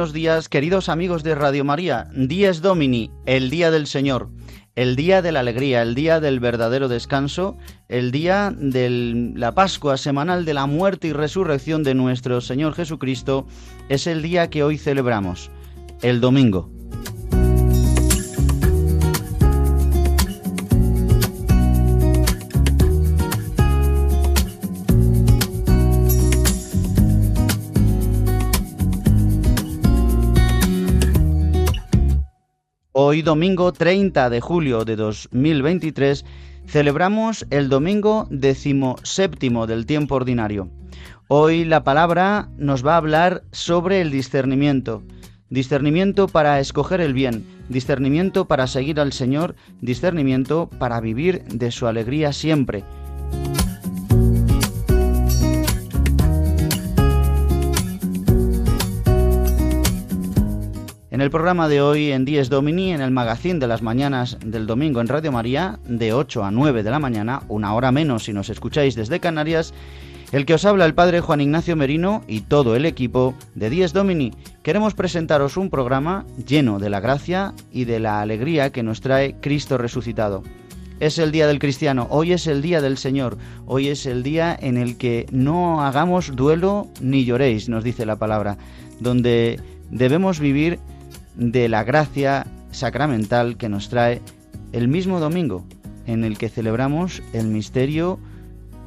Buenos días, queridos amigos de Radio María. Dies Domini, el día del Señor, el día de la alegría, el día del verdadero descanso, el día de la Pascua semanal de la muerte y resurrección de nuestro Señor Jesucristo, es el día que hoy celebramos, el domingo. Hoy domingo 30 de julio de 2023 celebramos el domingo decimoséptimo del tiempo ordinario. Hoy la palabra nos va a hablar sobre el discernimiento. Discernimiento para escoger el bien, discernimiento para seguir al Señor, discernimiento para vivir de su alegría siempre. En el programa de hoy, en Dies Domini, en el magazín de las mañanas del domingo en Radio María, de 8 a 9 de la mañana, una hora menos si nos escucháis desde Canarias, el que os habla el padre Juan Ignacio Merino y todo el equipo de Dies Domini, queremos presentaros un programa lleno de la gracia y de la alegría que nos trae Cristo resucitado. Es el día del cristiano, hoy es el día del Señor, hoy es el día en el que no hagamos duelo ni lloréis, nos dice la palabra, donde debemos vivir de la gracia sacramental que nos trae el mismo domingo en el que celebramos el misterio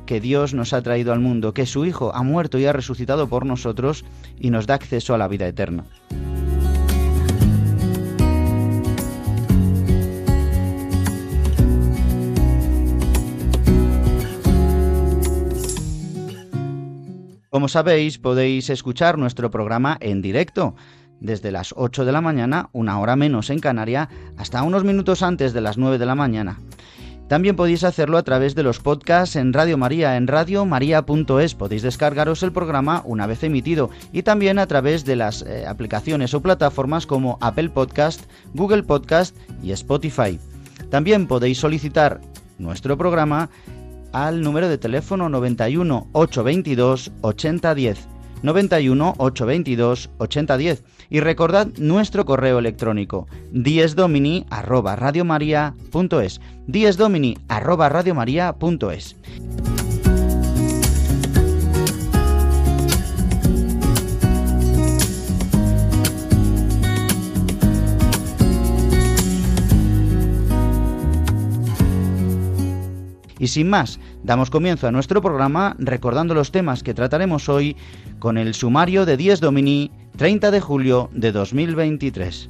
que Dios nos ha traído al mundo, que su Hijo ha muerto y ha resucitado por nosotros y nos da acceso a la vida eterna. Como sabéis, podéis escuchar nuestro programa en directo desde las 8 de la mañana, una hora menos en Canaria, hasta unos minutos antes de las 9 de la mañana. También podéis hacerlo a través de los podcasts en Radio María, en radiomaria.es. Podéis descargaros el programa una vez emitido y también a través de las eh, aplicaciones o plataformas como Apple Podcast, Google Podcast y Spotify. También podéis solicitar nuestro programa al número de teléfono 91 822 8010. 91 822 8010 y recordad nuestro correo electrónico diesdomini arroba arroba radiomaria.es Y sin más, damos comienzo a nuestro programa recordando los temas que trataremos hoy con el sumario de 10 Domini 30 de julio de 2023.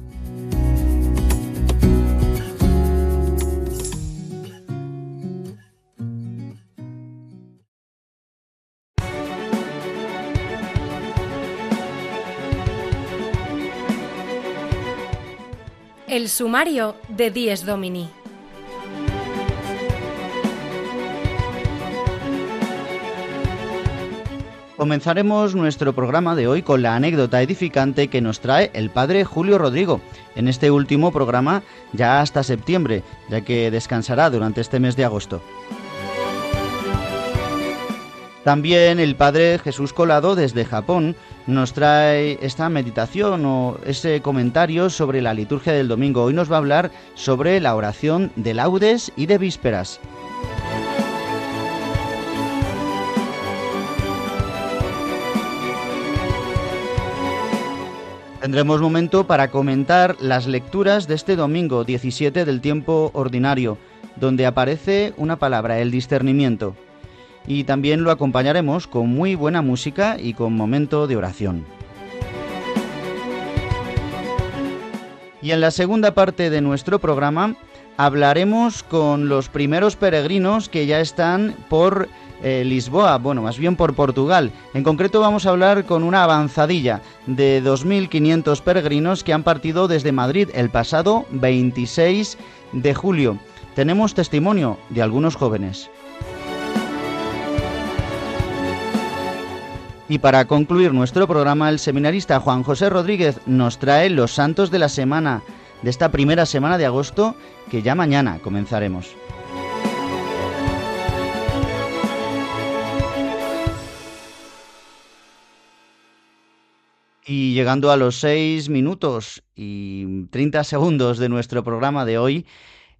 El sumario de Dies Domini. Comenzaremos nuestro programa de hoy con la anécdota edificante que nos trae el padre Julio Rodrigo en este último programa ya hasta septiembre, ya que descansará durante este mes de agosto. También el padre Jesús Colado desde Japón nos trae esta meditación o ese comentario sobre la liturgia del domingo. Hoy nos va a hablar sobre la oración de laudes y de vísperas. Tendremos momento para comentar las lecturas de este domingo 17 del tiempo ordinario, donde aparece una palabra, el discernimiento y también lo acompañaremos con muy buena música y con momento de oración. Y en la segunda parte de nuestro programa hablaremos con los primeros peregrinos que ya están por eh, Lisboa, bueno, más bien por Portugal. En concreto vamos a hablar con una avanzadilla de 2.500 peregrinos que han partido desde Madrid el pasado 26 de julio. Tenemos testimonio de algunos jóvenes. Y para concluir nuestro programa, el seminarista Juan José Rodríguez nos trae los santos de la semana, de esta primera semana de agosto, que ya mañana comenzaremos. Y llegando a los seis minutos y 30 segundos de nuestro programa de hoy,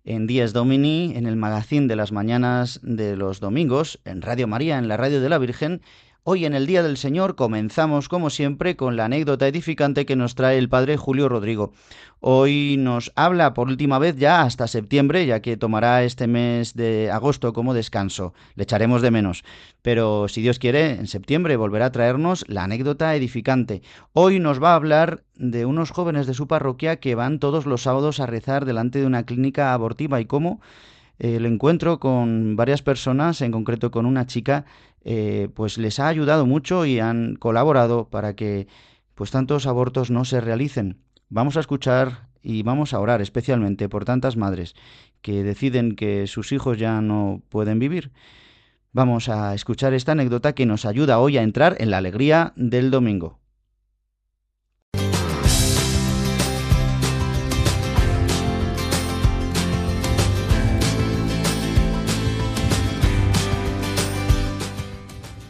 en Díaz Domini, en el magazín de las mañanas de los domingos, en Radio María, en la Radio de la Virgen, Hoy en el Día del Señor comenzamos, como siempre, con la anécdota edificante que nos trae el Padre Julio Rodrigo. Hoy nos habla por última vez ya hasta septiembre, ya que tomará este mes de agosto como descanso. Le echaremos de menos. Pero si Dios quiere, en septiembre volverá a traernos la anécdota edificante. Hoy nos va a hablar de unos jóvenes de su parroquia que van todos los sábados a rezar delante de una clínica abortiva y cómo el encuentro con varias personas, en concreto con una chica, eh, pues les ha ayudado mucho y han colaborado para que pues tantos abortos no se realicen. Vamos a escuchar y vamos a orar especialmente por tantas madres que deciden que sus hijos ya no pueden vivir. Vamos a escuchar esta anécdota que nos ayuda hoy a entrar en la alegría del domingo.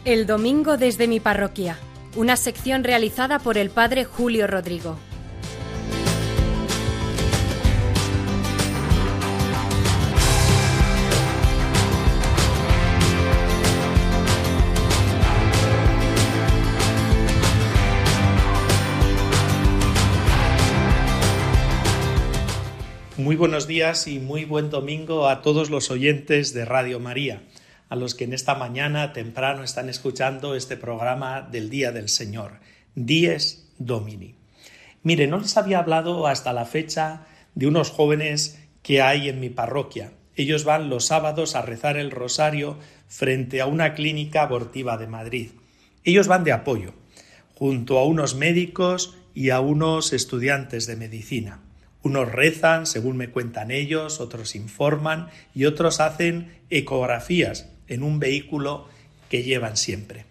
El domingo desde mi parroquia, una sección realizada por el padre Julio Rodrigo. Muy buenos días y muy buen domingo a todos los oyentes de Radio María a los que en esta mañana temprano están escuchando este programa del Día del Señor, Dies Domini. Mire, no les había hablado hasta la fecha de unos jóvenes que hay en mi parroquia. Ellos van los sábados a rezar el rosario frente a una clínica abortiva de Madrid. Ellos van de apoyo, junto a unos médicos y a unos estudiantes de medicina. Unos rezan, según me cuentan ellos, otros informan y otros hacen ecografías en un vehículo que llevan siempre.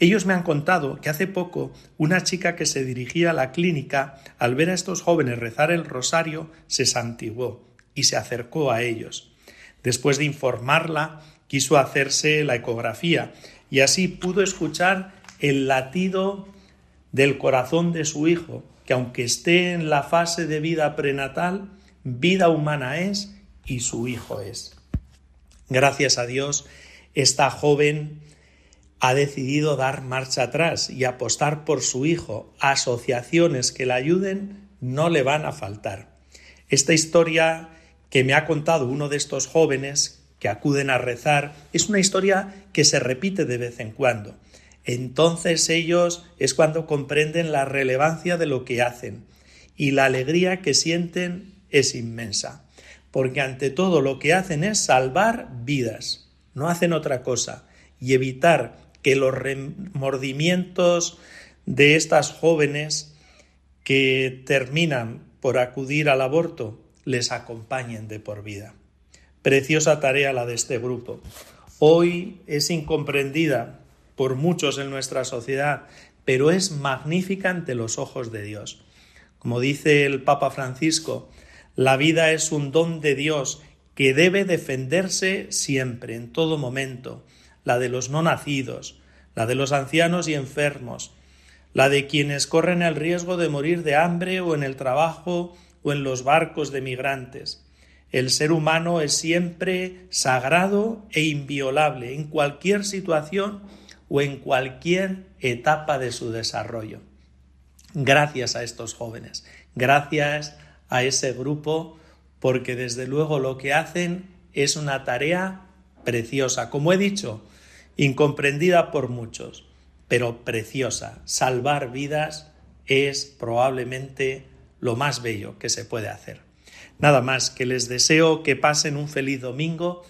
Ellos me han contado que hace poco una chica que se dirigía a la clínica, al ver a estos jóvenes rezar el rosario, se santiguó y se acercó a ellos. Después de informarla, quiso hacerse la ecografía y así pudo escuchar el latido del corazón de su hijo, que aunque esté en la fase de vida prenatal, vida humana es y su hijo es. Gracias a Dios, esta joven ha decidido dar marcha atrás y apostar por su hijo. Asociaciones que la ayuden no le van a faltar. Esta historia que me ha contado uno de estos jóvenes que acuden a rezar es una historia que se repite de vez en cuando. Entonces ellos es cuando comprenden la relevancia de lo que hacen y la alegría que sienten es inmensa, porque ante todo lo que hacen es salvar vidas no hacen otra cosa y evitar que los remordimientos de estas jóvenes que terminan por acudir al aborto les acompañen de por vida. Preciosa tarea la de este grupo. Hoy es incomprendida por muchos en nuestra sociedad, pero es magnífica ante los ojos de Dios. Como dice el Papa Francisco, la vida es un don de Dios que debe defenderse siempre, en todo momento, la de los no nacidos, la de los ancianos y enfermos, la de quienes corren el riesgo de morir de hambre o en el trabajo o en los barcos de migrantes. El ser humano es siempre sagrado e inviolable en cualquier situación o en cualquier etapa de su desarrollo. Gracias a estos jóvenes, gracias a ese grupo, porque desde luego lo que hacen es una tarea preciosa, como he dicho, incomprendida por muchos, pero preciosa. Salvar vidas es probablemente lo más bello que se puede hacer. Nada más, que les deseo que pasen un feliz domingo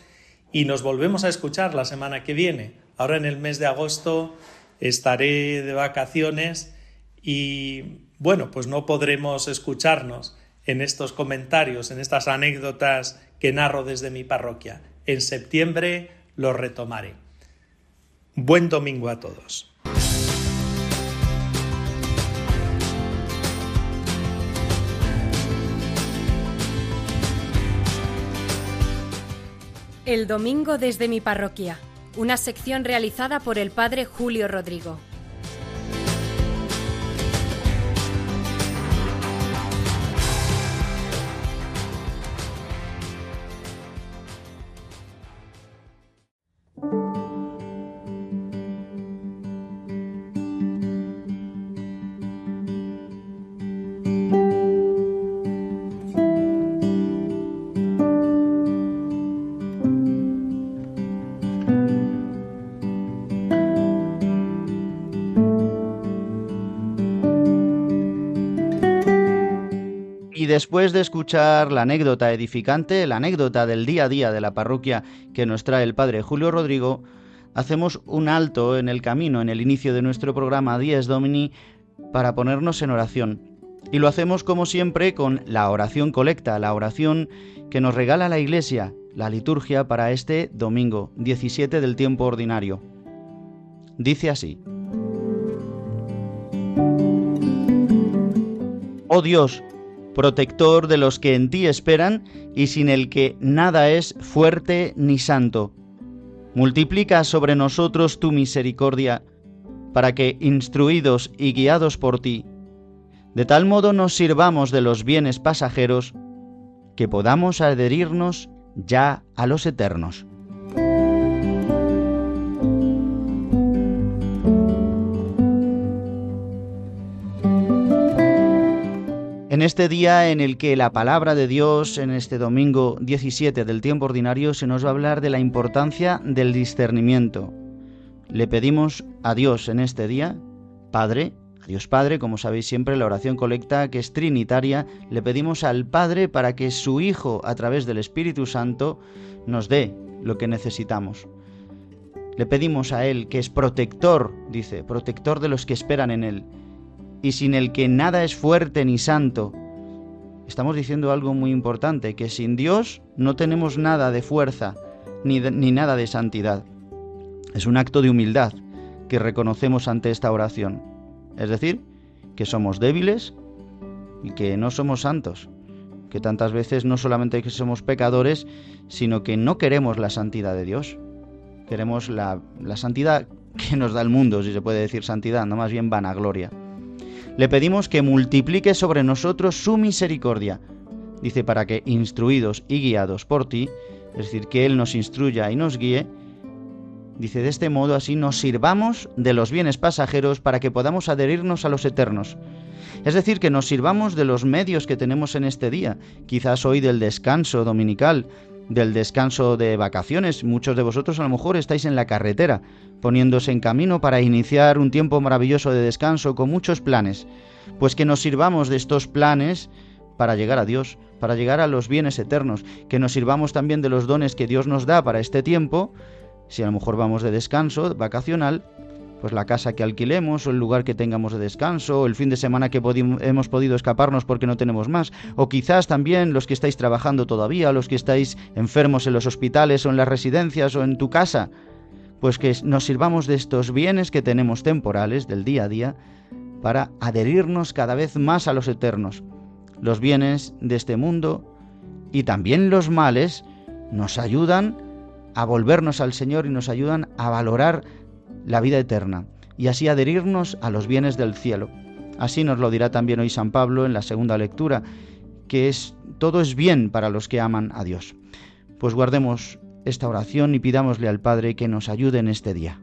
y nos volvemos a escuchar la semana que viene. Ahora en el mes de agosto estaré de vacaciones y bueno, pues no podremos escucharnos en estos comentarios, en estas anécdotas que narro desde mi parroquia. En septiembre lo retomaré. Buen domingo a todos. El domingo desde mi parroquia, una sección realizada por el padre Julio Rodrigo. Después de escuchar la anécdota edificante, la anécdota del día a día de la parroquia que nos trae el padre Julio Rodrigo, hacemos un alto en el camino, en el inicio de nuestro programa Dies Domini, para ponernos en oración. Y lo hacemos como siempre con la oración colecta, la oración que nos regala la Iglesia, la liturgia para este domingo 17 del tiempo ordinario. Dice así. Oh Dios, protector de los que en ti esperan y sin el que nada es fuerte ni santo. Multiplica sobre nosotros tu misericordia, para que, instruidos y guiados por ti, de tal modo nos sirvamos de los bienes pasajeros, que podamos adherirnos ya a los eternos. En este día en el que la palabra de Dios, en este domingo 17 del tiempo ordinario, se nos va a hablar de la importancia del discernimiento. Le pedimos a Dios en este día, Padre, a Dios Padre, como sabéis siempre, la oración colecta que es trinitaria, le pedimos al Padre para que su Hijo, a través del Espíritu Santo, nos dé lo que necesitamos. Le pedimos a Él, que es protector, dice, protector de los que esperan en Él y sin el que nada es fuerte ni santo. Estamos diciendo algo muy importante, que sin Dios no tenemos nada de fuerza ni, ni nada de santidad. Es un acto de humildad que reconocemos ante esta oración. Es decir, que somos débiles y que no somos santos, que tantas veces no solamente que somos pecadores, sino que no queremos la santidad de Dios. Queremos la, la santidad que nos da el mundo, si se puede decir santidad, no más bien vanagloria le pedimos que multiplique sobre nosotros su misericordia. Dice, para que, instruidos y guiados por ti, es decir, que Él nos instruya y nos guíe, dice, de este modo así nos sirvamos de los bienes pasajeros para que podamos adherirnos a los eternos. Es decir, que nos sirvamos de los medios que tenemos en este día, quizás hoy del descanso dominical, del descanso de vacaciones. Muchos de vosotros a lo mejor estáis en la carretera, poniéndose en camino para iniciar un tiempo maravilloso de descanso con muchos planes. Pues que nos sirvamos de estos planes para llegar a Dios, para llegar a los bienes eternos, que nos sirvamos también de los dones que Dios nos da para este tiempo, si a lo mejor vamos de descanso vacacional, pues la casa que alquilemos o el lugar que tengamos de descanso o el fin de semana que hemos podido escaparnos porque no tenemos más o quizás también los que estáis trabajando todavía, los que estáis enfermos en los hospitales o en las residencias o en tu casa, pues que nos sirvamos de estos bienes que tenemos temporales del día a día para adherirnos cada vez más a los eternos. Los bienes de este mundo y también los males nos ayudan a volvernos al Señor y nos ayudan a valorar la vida eterna. y así adherirnos a los bienes del cielo. Así nos lo dirá también hoy San Pablo en la segunda lectura, que es todo es bien para los que aman a Dios. Pues guardemos esta oración y pidámosle al Padre que nos ayude en este día.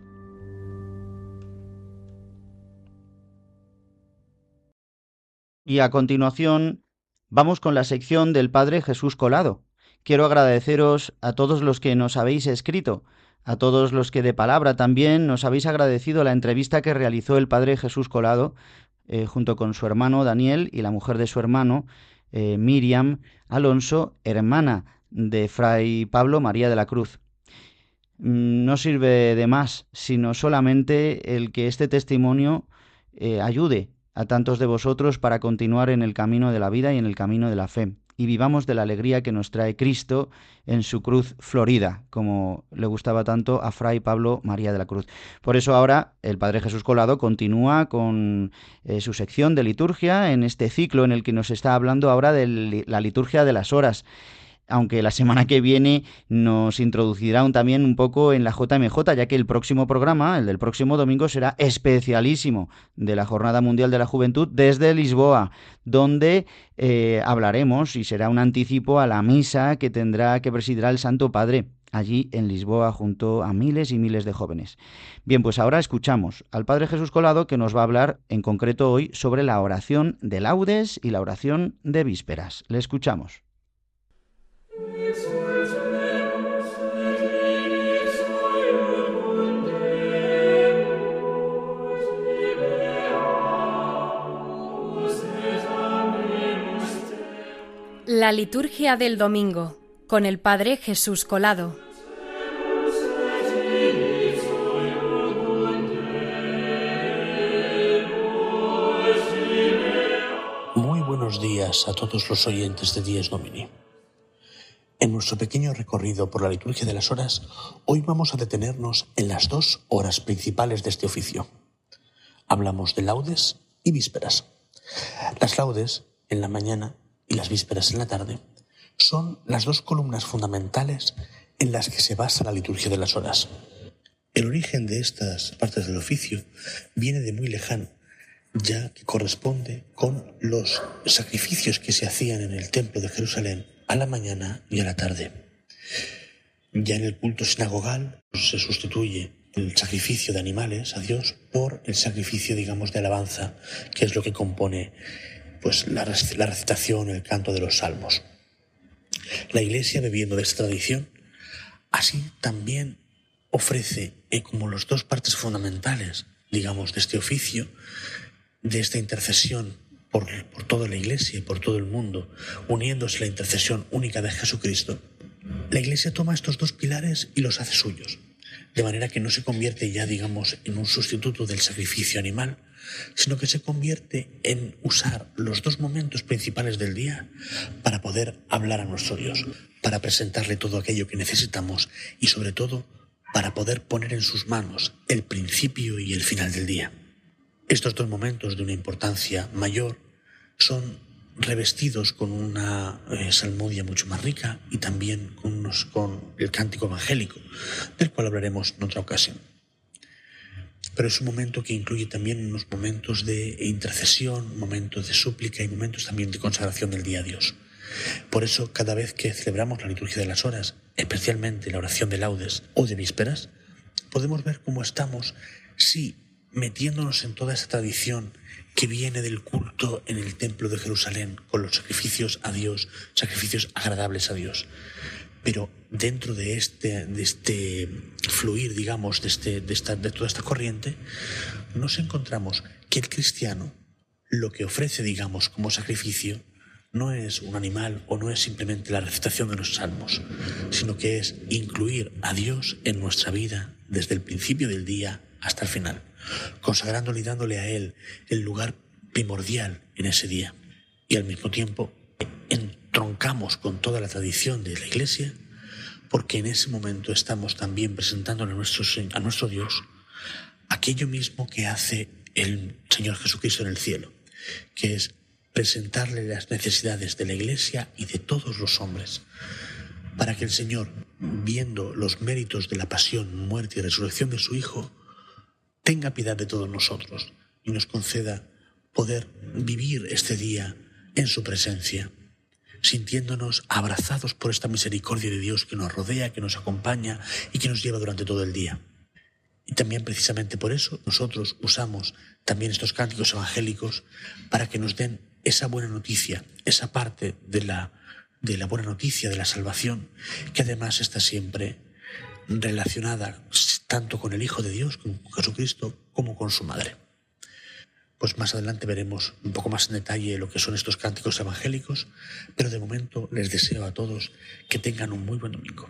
Y a continuación vamos con la sección del Padre Jesús Colado. Quiero agradeceros a todos los que nos habéis escrito, a todos los que de palabra también nos habéis agradecido la entrevista que realizó el Padre Jesús Colado eh, junto con su hermano Daniel y la mujer de su hermano, eh, Miriam Alonso, hermana de Fray Pablo María de la Cruz. Mm, no sirve de más, sino solamente el que este testimonio eh, ayude a tantos de vosotros para continuar en el camino de la vida y en el camino de la fe y vivamos de la alegría que nos trae Cristo en su cruz florida, como le gustaba tanto a Fray Pablo María de la Cruz. Por eso ahora el Padre Jesús Colado continúa con eh, su sección de liturgia en este ciclo en el que nos está hablando ahora de la liturgia de las horas aunque la semana que viene nos introducirá también un poco en la JMJ, ya que el próximo programa, el del próximo domingo, será especialísimo de la Jornada Mundial de la Juventud desde Lisboa, donde eh, hablaremos y será un anticipo a la misa que tendrá que presidirá el Santo Padre allí en Lisboa junto a miles y miles de jóvenes. Bien, pues ahora escuchamos al Padre Jesús Colado que nos va a hablar en concreto hoy sobre la oración de laudes y la oración de vísperas. Le escuchamos. La liturgia del domingo con el Padre Jesús Colado. Muy buenos días a todos los oyentes de Días Domini. Nuestro pequeño recorrido por la liturgia de las horas, hoy vamos a detenernos en las dos horas principales de este oficio. Hablamos de laudes y vísperas. Las laudes en la mañana y las vísperas en la tarde son las dos columnas fundamentales en las que se basa la liturgia de las horas. El origen de estas partes del oficio viene de muy lejano, ya que corresponde con los sacrificios que se hacían en el templo de Jerusalén a la mañana y a la tarde. Ya en el culto sinagogal se sustituye el sacrificio de animales a Dios por el sacrificio, digamos, de alabanza, que es lo que compone pues la, recitación, el canto de los salmos. La Iglesia, bebiendo de esta tradición, así también ofrece eh, como las dos partes fundamentales, digamos, de este oficio, de esta intercesión por, toda la Iglesia y por todo el mundo, uniéndose a la intercesión única de Jesucristo, la Iglesia toma estos dos pilares y los hace suyos, de manera que no se convierte ya, digamos, en un sustituto del sacrificio animal, sino que se convierte en usar los dos momentos principales del día para poder hablar a nuestro Dios, para presentarle todo aquello que necesitamos y sobre todo para poder poner en sus manos el principio y el final del día. Estos dos momentos de una importancia mayor son revestidos con una eh, salmodia mucho más rica y también con, con el cántico evangélico, del cual hablaremos en otra ocasión pero es un momento que incluye también unos momentos de intercesión, momentos de súplica y momentos también de consagración del día a Dios. Por eso, cada vez que celebramos la liturgia de las horas, especialmente la oración de laudes o de vísperas, podemos ver cómo estamos, sí, metiéndonos en toda esa tradición que viene del culto en el templo de Jerusalén, con los sacrificios a Dios, sacrificios agradables a Dios. Pero dentro de este, de este fluir, digamos, de, este, de, esta, de toda esta corriente, nos encontramos que el cristiano lo que ofrece, digamos, como sacrificio, no es un animal o no es simplemente la recitación de los salmos, sino que es incluir a Dios en nuestra vida desde el principio del día hasta el final, consagrándole y dándole a Él el lugar primordial en ese día. Y al mismo tiempo entroncamos con toda la tradición de la Iglesia porque en ese momento estamos también presentando a nuestro, a nuestro Dios aquello mismo que hace el Señor Jesucristo en el cielo, que es presentarle las necesidades de la Iglesia y de todos los hombres, para que el Señor, viendo los méritos de la pasión, muerte y resurrección de su Hijo, tenga piedad de todos nosotros y nos conceda poder vivir este día en su presencia, sintiéndonos abrazados por esta misericordia de Dios que nos rodea, que nos acompaña y que nos lleva durante todo el día. Y también precisamente por eso nosotros usamos también estos cánticos evangélicos para que nos den esa buena noticia, esa parte de la, de la buena noticia de la salvación, que además está siempre relacionada tanto con el Hijo de Dios, con Jesucristo, como con su Madre. Pues más adelante veremos un poco más en detalle lo que son estos cánticos evangélicos, pero de momento les deseo a todos que tengan un muy buen domingo.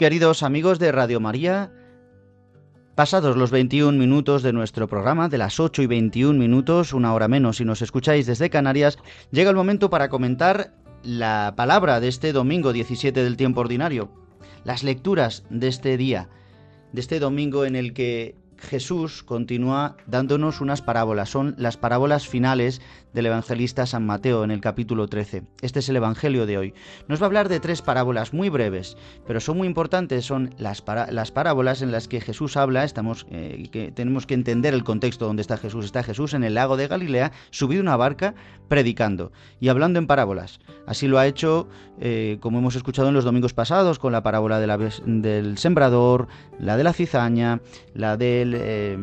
Queridos amigos de Radio María, pasados los 21 minutos de nuestro programa, de las 8 y 21 minutos, una hora menos si nos escucháis desde Canarias, llega el momento para comentar la palabra de este domingo 17 del tiempo ordinario, las lecturas de este día, de este domingo en el que Jesús continúa dándonos unas parábolas, son las parábolas finales del evangelista San Mateo en el capítulo 13. Este es el Evangelio de hoy. Nos va a hablar de tres parábolas muy breves, pero son muy importantes, son las, las parábolas en las que Jesús habla, estamos, eh, que tenemos que entender el contexto donde está Jesús. Está Jesús en el lago de Galilea, subido una barca, predicando y hablando en parábolas. Así lo ha hecho, eh, como hemos escuchado en los domingos pasados, con la parábola del sembrador, la de la cizaña, la del eh,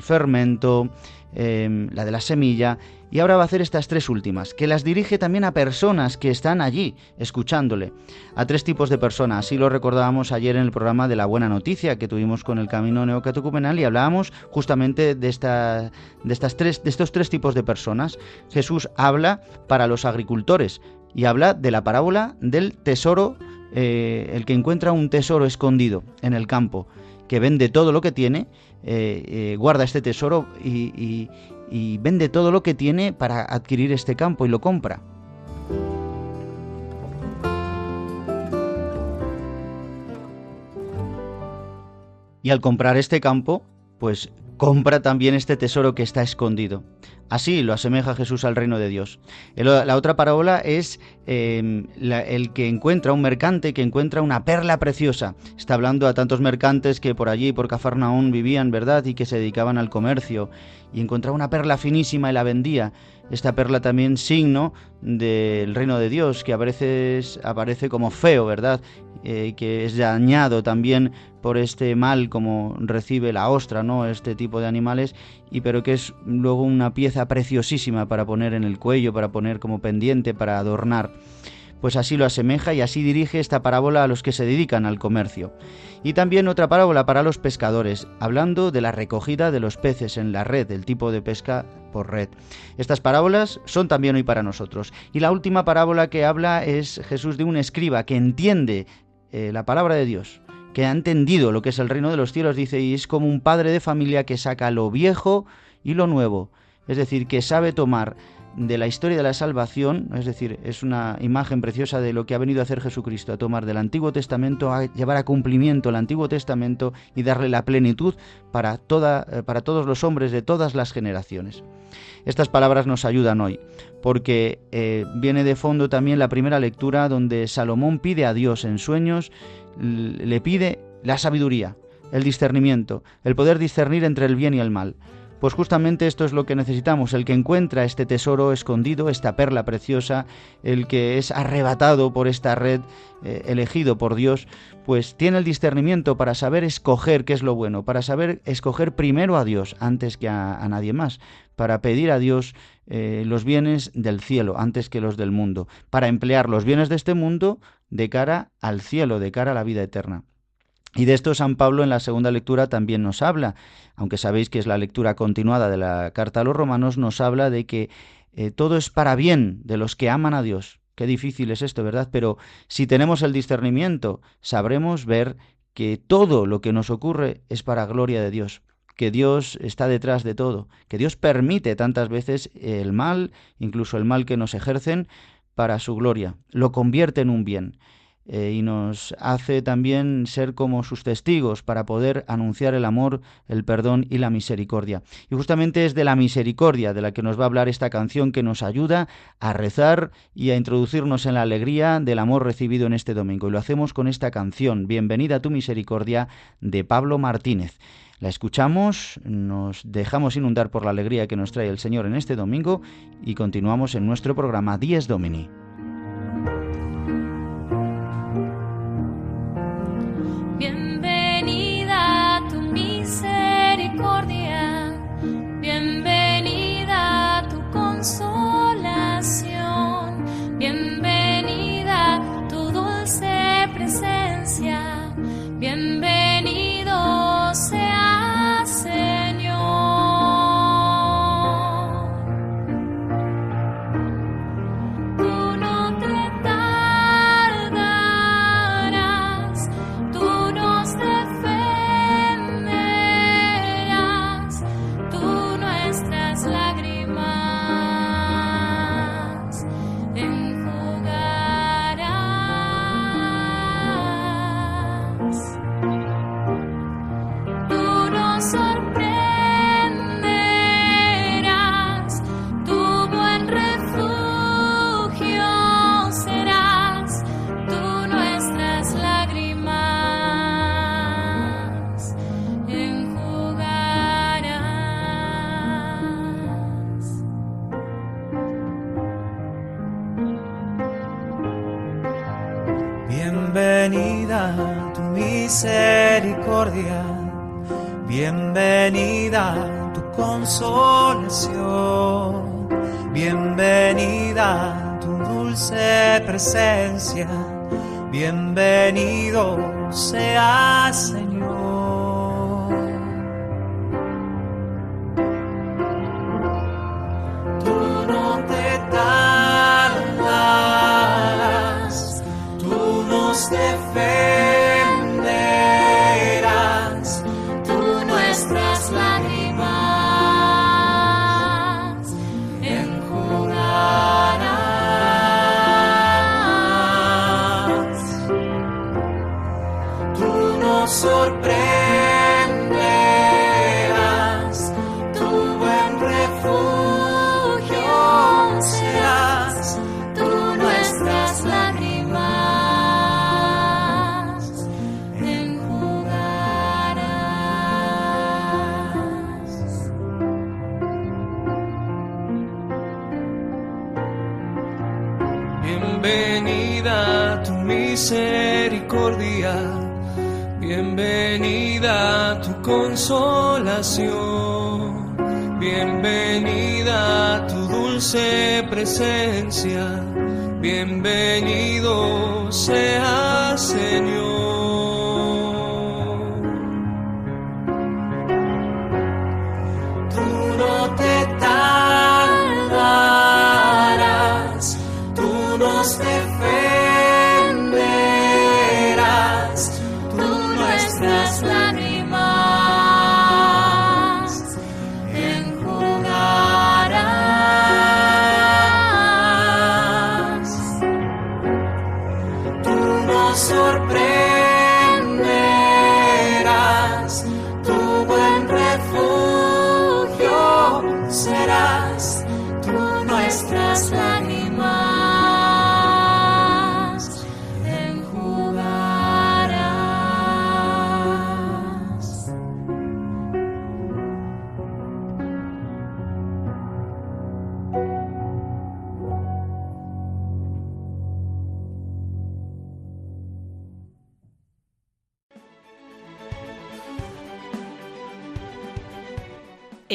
fermento, Em, la de la semilla, y ahora va a hacer estas tres últimas, que las dirige también a personas que están allí escuchándole, a tres tipos de personas. Así lo recordábamos ayer en el programa de la buena noticia que tuvimos con el Camino Neocatecumenal y hablábamos justamente de, esta, de, estas tres, de estos tres tipos de personas. Jesús habla para los agricultores y habla de la parábola del tesoro, eh, el que encuentra un tesoro escondido en el campo que vende todo lo que tiene, eh, eh, guarda este tesoro y, y vende todo lo que tiene para adquirir este campo y lo compra. Y al comprar este campo, pues compra también este tesoro que está escondido. Así lo asemeja Jesús al reino de Dios. La otra parábola es em, el que encuentra un mercante que encuentra una perla preciosa. Está hablando a tantos mercantes que por allí, por Cafarnaún, vivían, ¿verdad? Y que se dedicaban al comercio. Y encontraba una perla finísima y la vendía. Esta perla también signo del reino de Dios, que a veces aparece como feo, ¿verdad? Eh, que es dañado también por este mal como recibe la ostra, ¿no? Este tipo de animales, y pero que es luego una pieza preciosísima para poner en el cuello, para poner como pendiente, para adornar pues así lo asemeja y así dirige esta parábola a los que se dedican al comercio. Y también otra parábola para los pescadores, hablando de la recogida de los peces en la red, el tipo de pesca por red. Estas parábolas son también hoy para nosotros. Y la última parábola que habla es Jesús de un escriba que entiende eh, la palabra de Dios, que ha entendido lo que es el reino de los cielos, dice, y es como un padre de familia que saca lo viejo y lo nuevo, es decir, que sabe tomar de la historia de la salvación, es decir, es una imagen preciosa de lo que ha venido a hacer Jesucristo, a tomar del Antiguo Testamento, a llevar a cumplimiento el Antiguo Testamento y darle la plenitud para, toda, eh, para todos los hombres de todas las generaciones. Estas palabras nos ayudan hoy, porque eh, viene de fondo también la primera lectura donde Salomón pide a Dios en sueños, le pide la sabiduría, el discernimiento, el poder discernir entre el bien y el mal Pues justamente esto es lo que necesitamos, el que encuentra este tesoro escondido, esta perla preciosa, el que es arrebatado por esta red, eh, elegido por Dios, pues tiene el discernimiento para saber escoger qué es lo bueno, para saber escoger primero a Dios antes que a, nadie más, para pedir a Dios eh, los bienes del cielo antes que los del mundo, para emplear los bienes de este mundo de cara al cielo, de cara a la vida eterna. Y de esto San Pablo en la segunda lectura también nos habla, aunque sabéis que es la lectura continuada de la carta a los romanos, nos habla de que eh, todo es para bien de los que aman a Dios. Qué difícil es esto, ¿verdad? Pero si tenemos el discernimiento, sabremos ver que todo lo que nos ocurre es para gloria de Dios, que Dios está detrás de todo, que Dios permite tantas veces el mal, incluso el mal que nos ejercen, para su gloria, lo convierte en un bien. Eh, y nos hace también ser como sus testigos para poder anunciar el amor, el perdón y la misericordia. Y justamente es de la misericordia de la que nos va a hablar esta canción que nos ayuda a rezar y a introducirnos en la alegría del amor recibido en este domingo. Y lo hacemos con esta canción, Bienvenida a tu misericordia, de Pablo Martínez. La escuchamos, nos dejamos inundar por la alegría que nos trae el Señor en este domingo y continuamos en nuestro programa Dies Domini. Bienvenida consolación. Bienvenida a tu dulce presencia. Bienvenido sea Señor.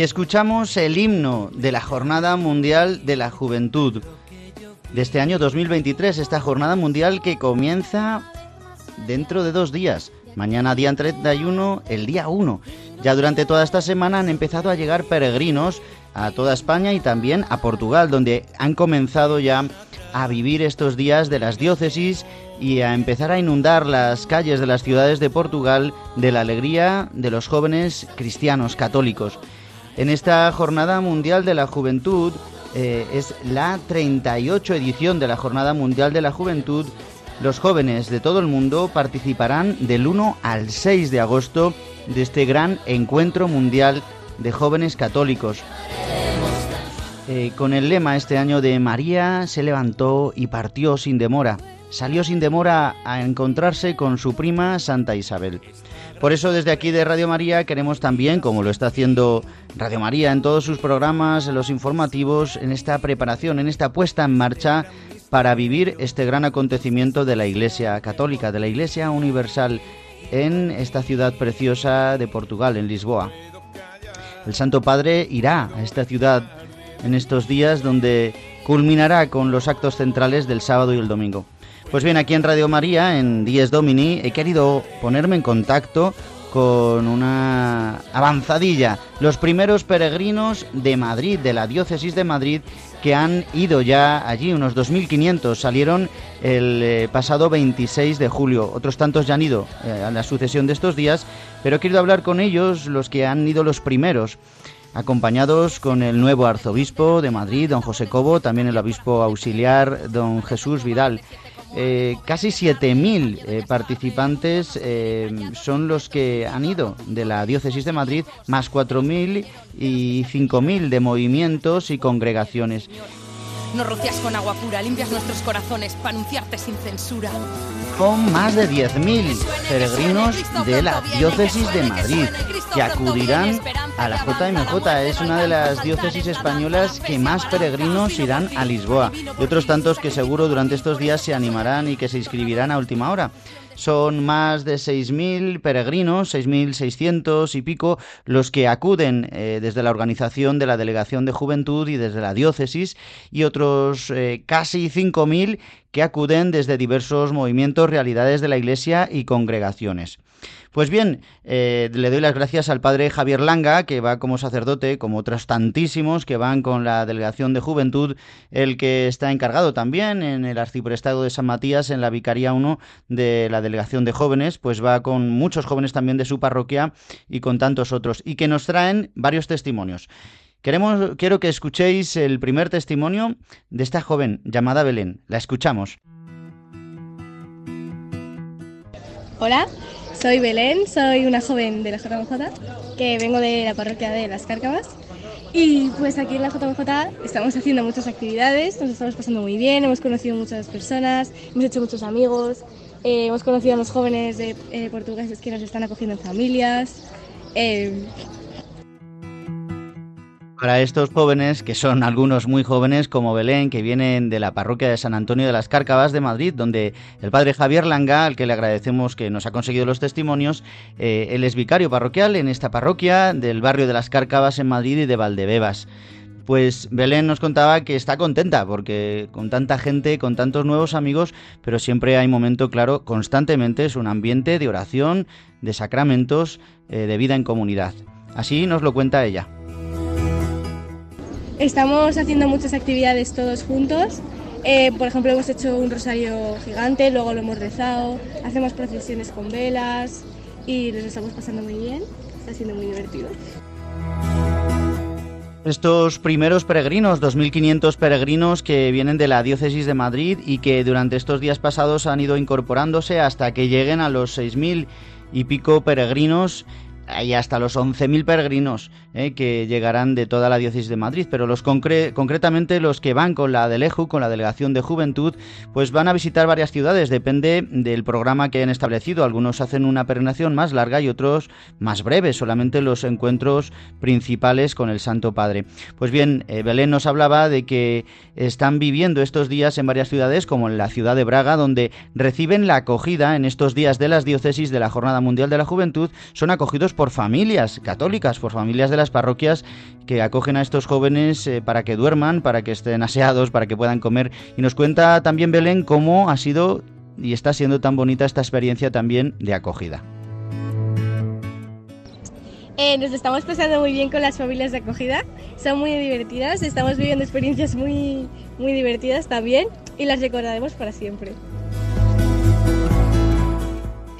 Y escuchamos el himno de la Jornada Mundial de la Juventud de este año 2023, esta jornada mundial que comienza dentro de dos días. Mañana día 31, el día 1. Ya durante toda esta semana han empezado a llegar peregrinos a toda España y también a Portugal, donde han comenzado ya a vivir estos días de las diócesis y a empezar a inundar las calles de las ciudades de Portugal de la alegría de los jóvenes cristianos católicos. En esta Jornada Mundial de la Juventud eh, es la 38 edición de la Jornada Mundial de la Juventud. Los jóvenes de todo el mundo participarán del 1 al 6 de agosto de este gran encuentro mundial de jóvenes católicos. Eh, con el lema este año de María se levantó y partió sin demora. Salió sin demora a encontrarse con su prima Santa Isabel. Por eso desde aquí de Radio María queremos también, como lo está haciendo Radio María en todos sus programas, en los informativos, en esta preparación, en esta puesta en marcha para vivir este gran acontecimiento de la Iglesia Católica, de la Iglesia Universal en esta ciudad preciosa de Portugal, en Lisboa. El Santo Padre irá a esta ciudad en estos días donde culminará con los actos centrales del sábado y el domingo. Pues bien, aquí en Radio María, en Dies Domini, he querido ponerme en contacto con una avanzadilla, los primeros peregrinos de Madrid, de la diócesis de Madrid, que han ido ya allí, unos 2.500, salieron el eh, pasado 26 de julio, otros tantos ya han ido eh, a la sucesión de estos días, pero he querido hablar con ellos, los que han ido los primeros acompañados con el nuevo arzobispo de Madrid, don José Cobo, también el obispo auxiliar, don Jesús Vidal. Eh, casi 7.000 eh, participantes eh, son los que han ido de la diócesis de Madrid, más 4.000 y 5.000 de movimientos y congregaciones. Nos rocias con agua pura, limpias nuestros corazones para anunciarte sin censura. Con más de 10.000 peregrinos de la diócesis de Madrid que acudirán a la JMJ. Es una de las diócesis españolas que más peregrinos irán a Lisboa. Y otros tantos que seguro durante estos días se animarán y que se inscribirán a última hora. Son más de 6.000 peregrinos, 6.600 y pico, los que acuden eh, desde la organización de la Delegación de Juventud y desde la diócesis, y otros eh, casi 5.000 que acuden desde diversos movimientos, realidades de la Iglesia y congregaciones. Pues bien, eh, le doy las gracias al padre Javier Langa, que va como sacerdote, como otros tantísimos que van con la delegación de juventud, el que está encargado también en el arciprestado de San Matías, en la Vicaría 1 de la delegación de jóvenes, pues va con muchos jóvenes también de su parroquia y con tantos otros, y que nos traen varios testimonios. Queremos, quiero que escuchéis el primer testimonio de esta joven llamada Belén. La escuchamos. Hola, soy Belén, soy una joven de la JMJ que vengo de la parroquia de Las Cárcavas. Y pues aquí en la JMJ estamos haciendo muchas actividades, nos estamos pasando muy bien, hemos conocido muchas personas, hemos hecho muchos amigos, eh, hemos conocido a los jóvenes de, eh, portugueses que nos están acogiendo en familias. eh, para estos jóvenes, que son algunos muy jóvenes como Belén, que vienen de la parroquia de San Antonio de las Cárcavas de Madrid, donde el padre Javier Langa, al que le agradecemos que nos ha conseguido los testimonios, eh, él es vicario parroquial en esta parroquia del barrio de las Cárcavas en Madrid y de Valdebebas. Pues Belén nos contaba que está contenta porque con tanta gente, con tantos nuevos amigos, pero siempre hay momento claro, constantemente es un ambiente de oración, de sacramentos, eh, de vida en comunidad. Así nos lo cuenta ella. Estamos haciendo muchas actividades todos juntos. Eh, por ejemplo, hemos hecho un rosario gigante, luego lo hemos rezado, hacemos procesiones con velas y nos estamos pasando muy bien. Está siendo muy divertido. Estos primeros peregrinos, 2.500 peregrinos que vienen de la diócesis de Madrid y que durante estos días pasados han ido incorporándose hasta que lleguen a los 6.000 y pico peregrinos y hasta los 11.000 peregrinos eh, que llegarán de toda la diócesis de Madrid, pero los concretamente los que van con la del EJU, con la Delegación de Juventud, pues van a visitar varias ciudades, depende del programa que hayan establecido. Algunos hacen una peregrinación más larga y otros más breve, solamente los encuentros principales con el Santo Padre. Pues bien, eh, Belén nos hablaba de que están viviendo estos días en varias ciudades, como en la ciudad de Braga, donde reciben la acogida en estos días de las diócesis de la Jornada Mundial de la Juventud, son acogidos por familias católicas, por familias de las parroquias que acogen a estos jóvenes eh, para que duerman, para que estén aseados, para que puedan comer. Y nos cuenta también Belén cómo ha sido y está siendo tan bonita esta experiencia también de acogida. Eh, nos estamos pasando muy bien con las familias de acogida, son muy divertidas, estamos viviendo experiencias muy, muy divertidas también y las recordaremos para siempre.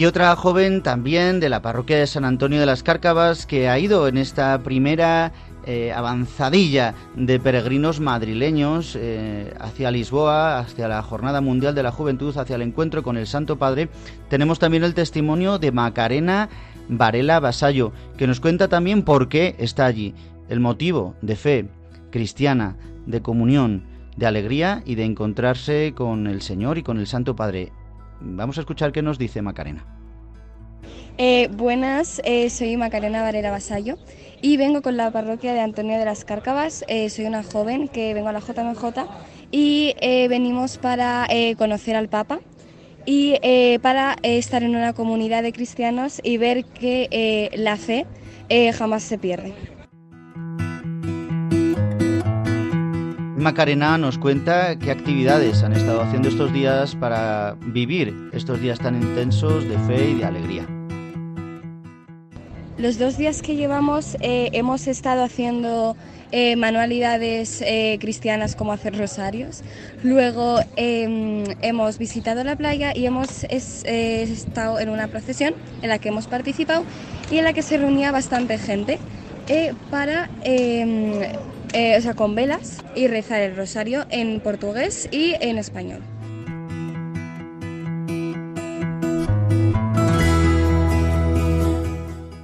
Y otra joven también de la parroquia de San Antonio de las Cárcavas que ha ido en esta primera eh, avanzadilla de peregrinos madrileños eh, hacia Lisboa, hacia la Jornada Mundial de la Juventud, hacia el encuentro con el Santo Padre. Tenemos también el testimonio de Macarena Varela Basallo, que nos cuenta también por qué está allí, el motivo de fe cristiana, de comunión, de alegría y de encontrarse con el Señor y con el Santo Padre. Vamos a escuchar qué nos dice Macarena. Eh, buenas, eh, soy Macarena Varela Basallo y vengo con la parroquia de Antonio de las Cárcavas. Eh, soy una joven que vengo a la JMJ y venimos para conocer al Papa y para estar en una comunidad de cristianos y ver que la fe jamás se pierde. Macarena nos cuenta qué actividades han estado haciendo estos días para vivir estos días tan intensos de fe y de alegría. Los dos días que llevamos eh, hemos estado haciendo eh, manualidades eh, cristianas como hacer rosarios. Luego em, hemos visitado la playa y hemos estado en una procesión en la que hemos participado y en la que se reunía bastante gente para em, eh, o sea, con velas y rezar el rosario en portugués y en español.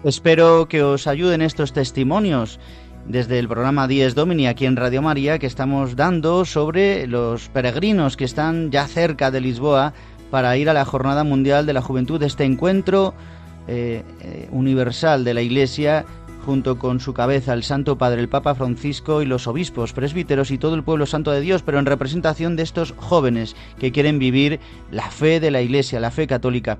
Espero que os ayuden estos testimonios desde el programa 10 Domini aquí en Radio María que estamos dando sobre los peregrinos que están ya cerca de Lisboa para ir a la Jornada Mundial de la Juventud, este encuentro eh, eh, universal de la Iglesia junto con su cabeza el Santo Padre, el Papa Francisco y los obispos, presbíteros y todo el pueblo santo de Dios, pero en representación de estos jóvenes que quieren vivir la fe de la Iglesia, la fe católica.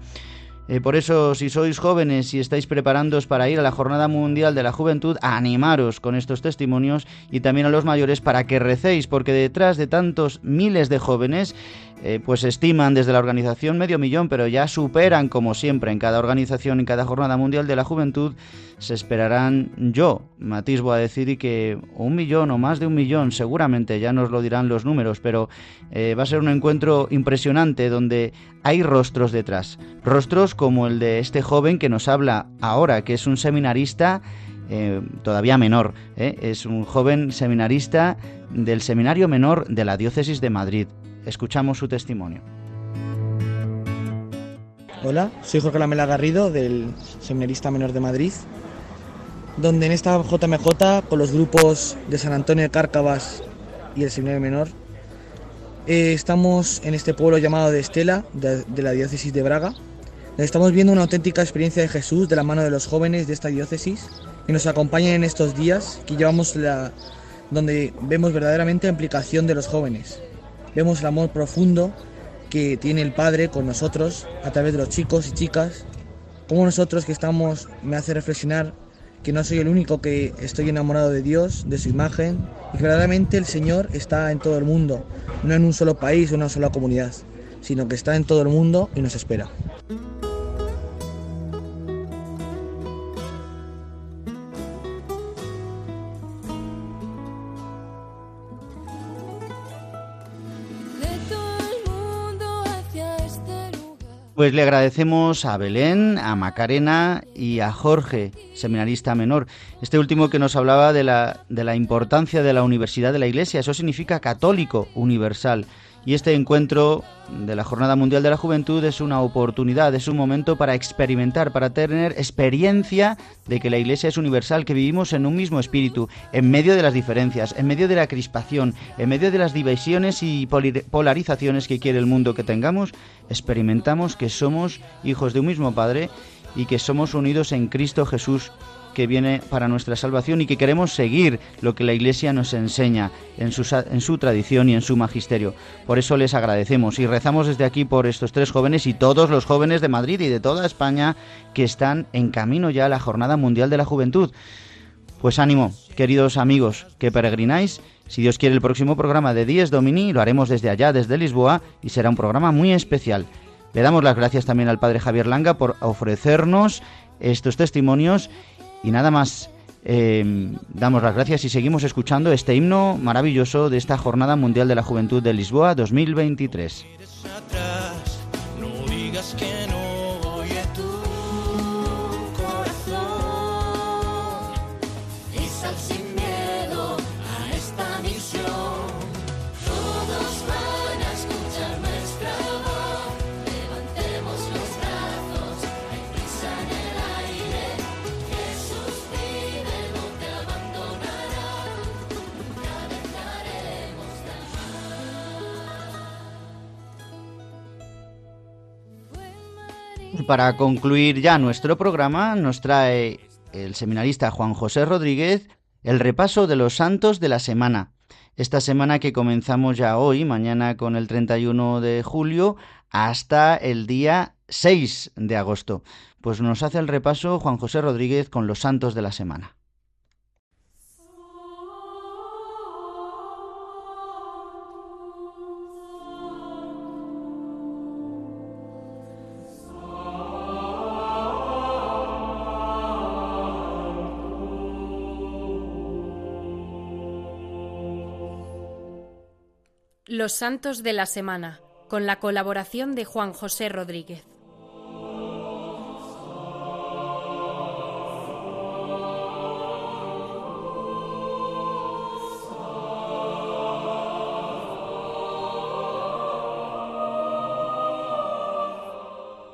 Eh, por eso, si sois jóvenes y estáis preparándoos para ir a la Jornada Mundial de la Juventud, animaros con estos testimonios y también a los mayores para que recéis, porque detrás de tantos miles de jóvenes eh, pues estiman desde la organización medio millón, pero ya superan, como siempre, en cada organización, en cada Jornada Mundial de la Juventud, se esperarán, yo matisbo a decir, y que un millón o más de un millón, seguramente, ya nos lo dirán los números, pero eh, va a ser un encuentro impresionante donde hay rostros detrás. Rostros como el de este joven que nos habla ahora, que es un seminarista. Eh, todavía menor, es un joven seminarista del Seminario Menor de la Diócesis de Madrid. Escuchamos su testimonio. Hola, soy Jorge Lamela Garrido del Seminarista Menor de Madrid, donde en esta JMJ, con los grupos de San Antonio de Cárcavas y el Seminario Menor, eh, estamos en este pueblo llamado de Estela, de, la diócesis de Braga, donde estamos viendo una auténtica experiencia de Jesús de la mano de los jóvenes de esta diócesis, que nos acompañen en estos días que llevamos la, donde vemos verdaderamente la implicación de los jóvenes. Vemos el amor profundo que tiene el Padre con nosotros a través de los chicos y chicas. Como nosotros que estamos, me hace reflexionar que no soy el único que estoy enamorado de Dios, de su imagen, y que verdaderamente el Señor está en todo el mundo, no en un solo país o una sola comunidad, sino que está en todo el mundo y nos espera. Pues le agradecemos a Belén, a Macarena y a Jorge, seminarista menor. Este último que nos hablaba de la, de la importancia de la universidad de la Iglesia. Eso significa católico universal. Y este encuentro de la Jornada Mundial de la Juventud es una oportunidad, es un momento para experimentar, para tener experiencia de que la Iglesia es universal, que vivimos en un mismo espíritu, en medio de las diferencias, en medio de la crispación, en medio de las divisiones y polarizaciones que quiere el mundo que tengamos, experimentamos que somos hijos de un mismo Padre y que somos unidos en Cristo Jesús que viene para nuestra salvación y que queremos seguir lo que la Iglesia nos enseña en su, en su tradición y en su magisterio. Por eso les agradecemos y rezamos desde aquí por estos tres jóvenes y todos los jóvenes de Madrid y de toda España que están en camino ya a la Jornada Mundial de la Juventud. Pues ánimo, queridos amigos, que peregrináis. Si Dios quiere, el próximo programa de Dies Domini lo haremos desde allá, desde Lisboa, y será un programa muy especial. Le damos las gracias también al Padre Javier Langa por ofrecernos estos testimonios y nada más, eh, damos las gracias y seguimos escuchando este himno maravilloso de esta Jornada Mundial de la Juventud de Lisboa 2023. Para concluir ya nuestro programa, nos trae el seminarista Juan José Rodríguez el repaso de los santos de la semana. Esta semana que comenzamos ya hoy, mañana con el 31 de julio, hasta el día 6 de agosto. Pues nos hace el repaso Juan José Rodríguez con los santos de la semana. Los Santos de la Semana, con la colaboración de Juan José Rodríguez.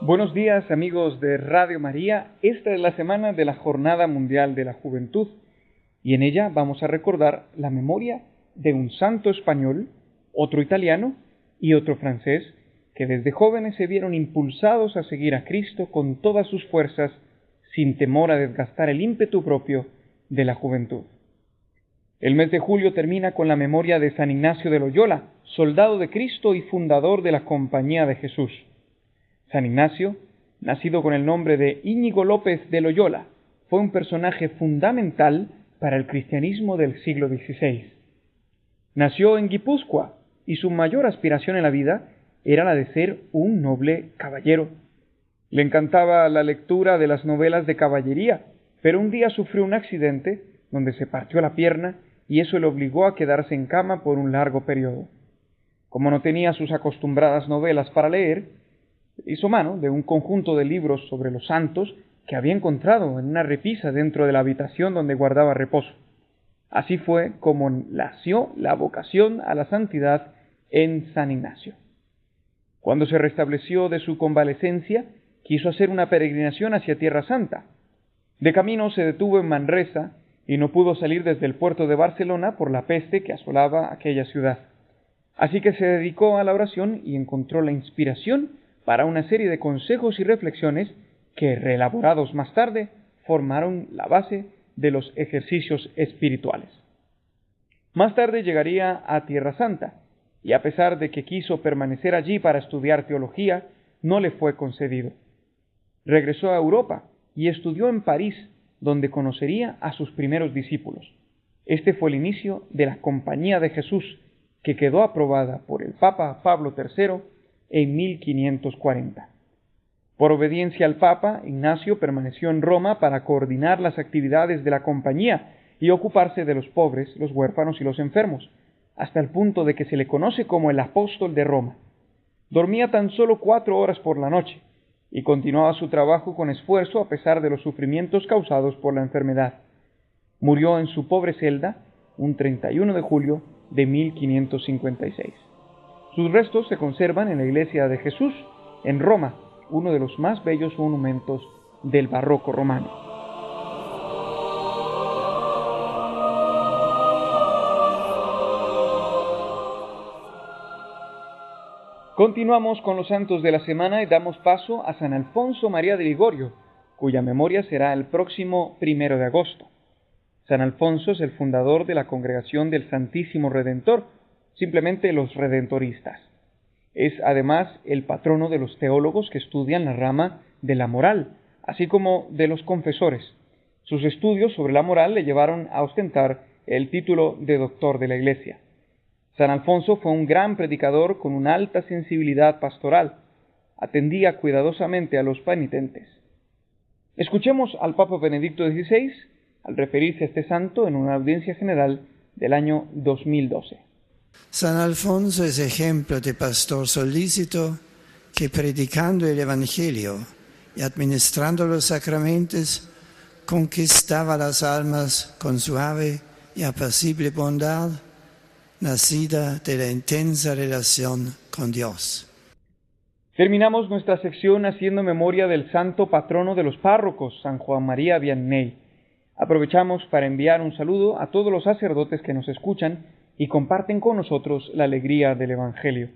Buenos días amigos de Radio María, esta es la semana de la Jornada Mundial de la Juventud y en ella vamos a recordar la memoria de un santo español, otro italiano y otro francés que desde jóvenes se vieron impulsados a seguir a Cristo con todas sus fuerzas sin temor a desgastar el ímpetu propio de la juventud. El mes de julio termina con la memoria de San Ignacio de Loyola, soldado de Cristo y fundador de la Compañía de Jesús. San Ignacio, nacido con el nombre de Íñigo López de Loyola, fue un personaje fundamental para el cristianismo del siglo XVI. Nació en Guipúzcoa y su mayor aspiración en la vida era la de ser un noble caballero. Le encantaba la lectura de las novelas de caballería, pero un día sufrió un accidente donde se partió la pierna y eso le obligó a quedarse en cama por un largo periodo. Como no tenía sus acostumbradas novelas para leer, hizo mano de un conjunto de libros sobre los santos que había encontrado en una repisa dentro de la habitación donde guardaba reposo. Así fue como nació la vocación a la santidad en San Ignacio. Cuando se restableció de su convalecencia, quiso hacer una peregrinación hacia Tierra Santa. De camino se detuvo en Manresa y no pudo salir desde el puerto de Barcelona por la peste que asolaba aquella ciudad. Así que se dedicó a la oración y encontró la inspiración para una serie de consejos y reflexiones que, reelaborados más tarde, formaron la base de los ejercicios espirituales. Más tarde llegaría a Tierra Santa, y a pesar de que quiso permanecer allí para estudiar teología, no le fue concedido. Regresó a Europa y estudió en París, donde conocería a sus primeros discípulos. Este fue el inicio de la Compañía de Jesús, que quedó aprobada por el Papa Pablo III en 1540. Por obediencia al Papa, Ignacio permaneció en Roma para coordinar las actividades de la compañía y ocuparse de los pobres, los huérfanos y los enfermos, hasta el punto de que se le conoce como el apóstol de Roma. Dormía tan solo cuatro horas por la noche y continuaba su trabajo con esfuerzo a pesar de los sufrimientos causados por la enfermedad. Murió en su pobre celda un 31 de julio de 1556. Sus restos se conservan en la iglesia de Jesús, en Roma, uno de los más bellos monumentos del barroco romano. Continuamos con los santos de la semana y damos paso a San Alfonso María de Ligorio, cuya memoria será el próximo primero de agosto. San Alfonso es el fundador de la Congregación del Santísimo Redentor, simplemente los redentoristas. Es además el patrono de los teólogos que estudian la rama de la moral, así como de los confesores. Sus estudios sobre la moral le llevaron a ostentar el título de doctor de la Iglesia. San Alfonso fue un gran predicador con una alta sensibilidad pastoral. Atendía cuidadosamente a los penitentes. Escuchemos al Papa Benedicto XVI al referirse a este santo en una audiencia general del año 2012. San Alfonso es ejemplo de pastor solícito que predicando el Evangelio y administrando los sacramentos conquistaba las almas con suave y apacible bondad nacida de la intensa relación con Dios. Terminamos nuestra sección haciendo memoria del santo patrono de los párrocos, San Juan María Vianney. Aprovechamos para enviar un saludo a todos los sacerdotes que nos escuchan y comparten con nosotros la alegría del Evangelio.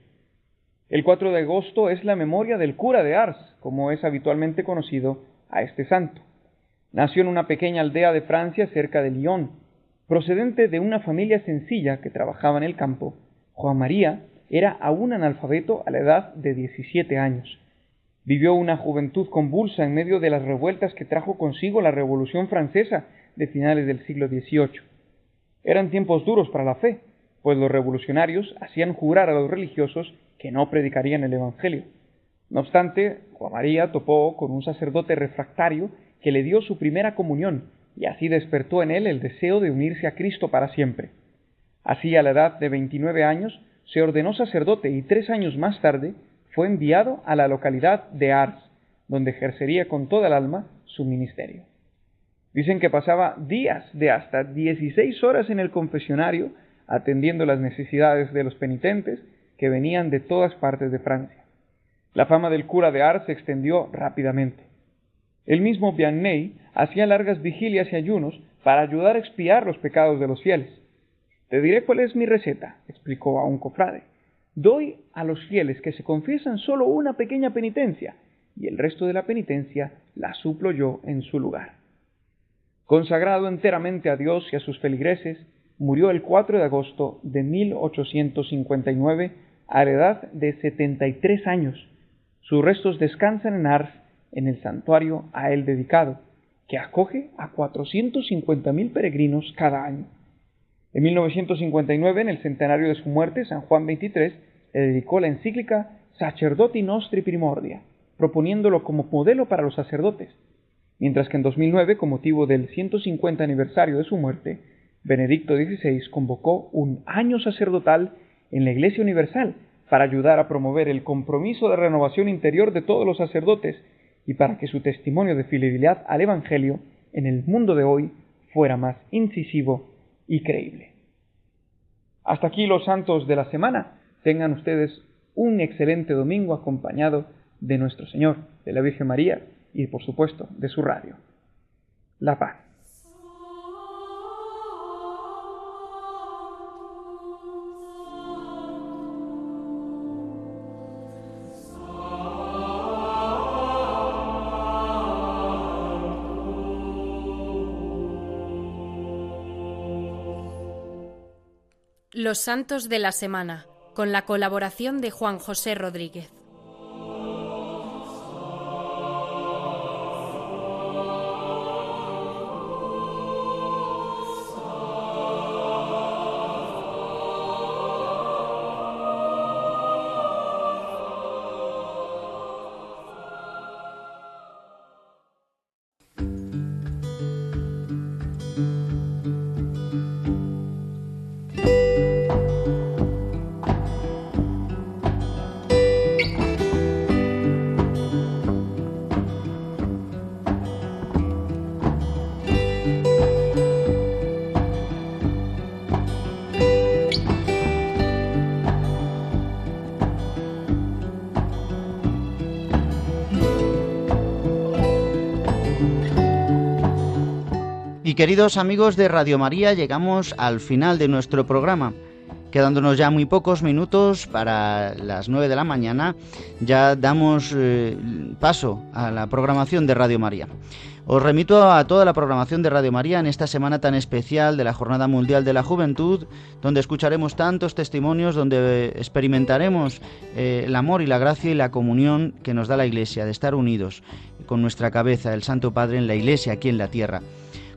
El 4 de agosto es la memoria del cura de Ars, como es habitualmente conocido a este santo. Nació en una pequeña aldea de Francia cerca de Lyon. Procedente de una familia sencilla que trabajaba en el campo, Juan María era aún analfabeto a la edad de 17 años. Vivió una juventud convulsa en medio de las revueltas que trajo consigo la Revolución Francesa de finales del siglo XVIII. Eran tiempos duros para la fe, pues los revolucionarios hacían jurar a los religiosos que no predicarían el Evangelio. No obstante, Juan María topó con un sacerdote refractario que le dio su primera comunión y así despertó en él el deseo de unirse a Cristo para siempre. Así, a la edad de 29 años, se ordenó sacerdote y tres años más tarde fue enviado a la localidad de Ars, donde ejercería con toda el alma su ministerio. Dicen que pasaba días de hasta 16 horas en el confesionario atendiendo las necesidades de los penitentes que venían de todas partes de Francia. La fama del cura de Ars se extendió rápidamente. El mismo Vianney hacía largas vigilias y ayunos para ayudar a expiar los pecados de los fieles. Te diré cuál es mi receta, explicó a un cofrade. Doy a los fieles que se confiesan solo una pequeña penitencia, y el resto de la penitencia la suplo yo en su lugar. Consagrado enteramente a Dios y a sus feligreses, murió el 4 de agosto de 1859 a la edad de 73 años. Sus restos descansan en Ars, en el santuario a él dedicado, que acoge a 450.000 peregrinos cada año. En 1959, en el centenario de su muerte, San Juan XXIII le dedicó la encíclica Sacerdoti Nostri Primordia, proponiéndolo como modelo para los sacerdotes, mientras que en 2009, con motivo del 150 aniversario de su muerte, Benedicto XVI convocó un año sacerdotal en la Iglesia Universal para ayudar a promover el compromiso de renovación interior de todos los sacerdotes y para que su testimonio de fidelidad al Evangelio en el mundo de hoy fuera más incisivo y creíble. Hasta aquí los santos de la semana. Tengan ustedes un excelente domingo acompañado de nuestro Señor, de la Virgen María y por supuesto de su radio. La paz. Los Santos de la Semana, con la colaboración de Juan José Rodríguez. Queridos amigos de Radio María, llegamos al final de nuestro programa. Quedándonos ya muy pocos minutos para las 9 de la mañana, ya damos eh, paso a la programación de Radio María. Os remito a toda la programación de Radio María en esta semana tan especial de la Jornada Mundial de la Juventud, donde escucharemos tantos testimonios, donde experimentaremos eh, el amor y la gracia y la comunión que nos da la Iglesia, de estar unidos con nuestra cabeza, el Santo Padre, en la Iglesia, aquí en la tierra.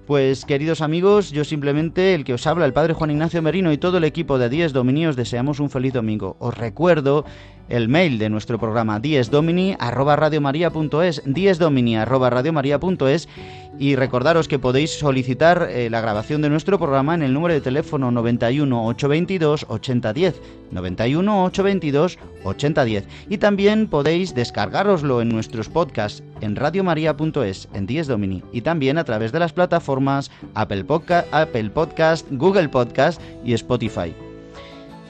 Pues queridos amigos, yo simplemente, el que os habla, el Padre Juan Ignacio Merino y todo el equipo de Diez Domini, os deseamos un feliz domingo. Os recuerdo el mail de nuestro programa diesdomini arroba arroba y recordaros que podéis solicitar eh, la grabación de nuestro programa en el número de teléfono 91 822 8010, 91 822 8010 y también podéis descargaroslo en nuestros podcasts en radiomaria.es, en diesdomini y también a través de las plataformas Apple Podcast, Apple Podcast, Google Podcast y Spotify.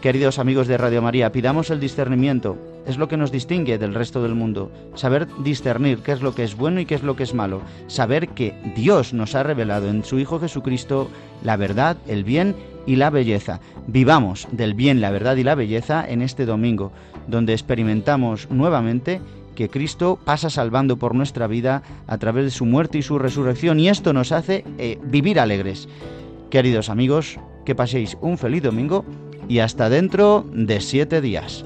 Queridos amigos de Radio María, pidamos el discernimiento. Es lo que nos distingue del resto del mundo. Saber discernir qué es lo que es bueno y qué es lo que es malo. Saber que Dios nos ha revelado en su Hijo Jesucristo la verdad, el bien y la belleza. Vivamos del bien, la verdad y la belleza en este domingo, donde experimentamos nuevamente que Cristo pasa salvando por nuestra vida a través de su muerte y su resurrección y esto nos hace eh, vivir alegres. Queridos amigos, que paséis un feliz domingo y hasta dentro de siete días.